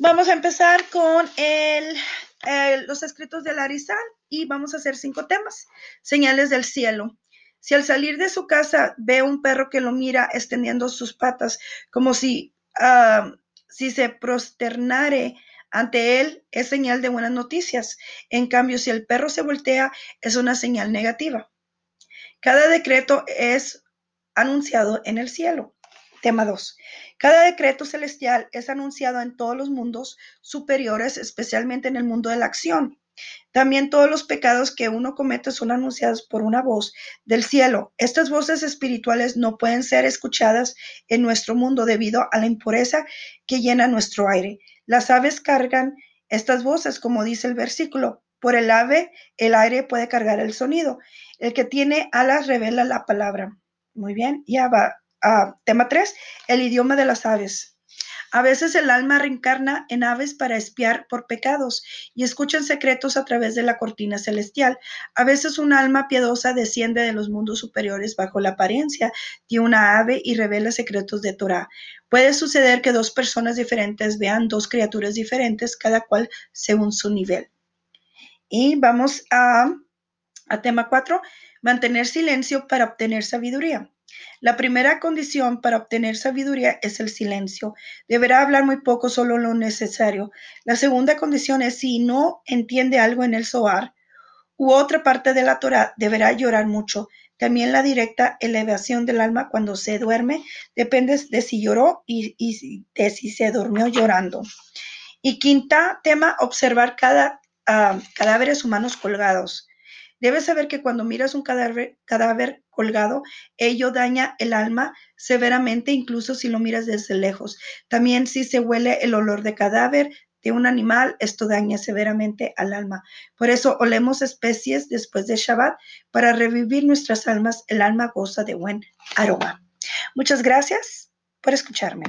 Vamos a empezar con el, los escritos de Larizal y vamos a hacer cinco temas. Señales del cielo. Si al salir de su casa ve un perro que lo mira extendiendo sus patas como si, ah, si se prosternare ante él, es señal de buenas noticias. En cambio, si el perro se voltea, es una señal negativa. Cada decreto es anunciado en el cielo. Tema 2. Cada decreto celestial es anunciado en todos los mundos superiores, especialmente en el mundo de la acción. También todos los pecados que uno comete son anunciados por una voz del cielo. Estas voces espirituales no pueden ser escuchadas en nuestro mundo debido a la impureza que llena nuestro aire. Las aves cargan estas voces, como dice el versículo. Por el ave, el aire puede cargar el sonido. El que tiene alas revela la palabra. Muy bien, ya va. Ah, tema 3, el idioma de las aves. A veces el alma reencarna en aves para espiar por pecados y escuchan secretos a través de la cortina celestial. A veces un alma piadosa desciende de los mundos superiores bajo la apariencia de una ave y revela secretos de Torah. Puede suceder que dos personas diferentes vean dos criaturas diferentes, cada cual según su nivel. Y vamos a, a tema 4, mantener silencio para obtener sabiduría. La primera condición para obtener sabiduría es el silencio. Deberá hablar muy poco, solo lo necesario. La segunda condición es si no entiende algo en el Zohar u otra parte de la Torah, deberá llorar mucho. También la directa elevación del alma cuando se duerme depende de si lloró y, de si se durmió llorando. Y quinta tema, observar cada uh, cadáveres humanos colgados. Debes saber que cuando miras un cadáver, colgado, ello daña el alma severamente, incluso si lo miras desde lejos. También si se huele el olor de cadáver de un animal, esto daña severamente al alma. Por eso olemos especies después de Shabbat para revivir nuestras almas. El alma goza de buen aroma. Muchas gracias por escucharme.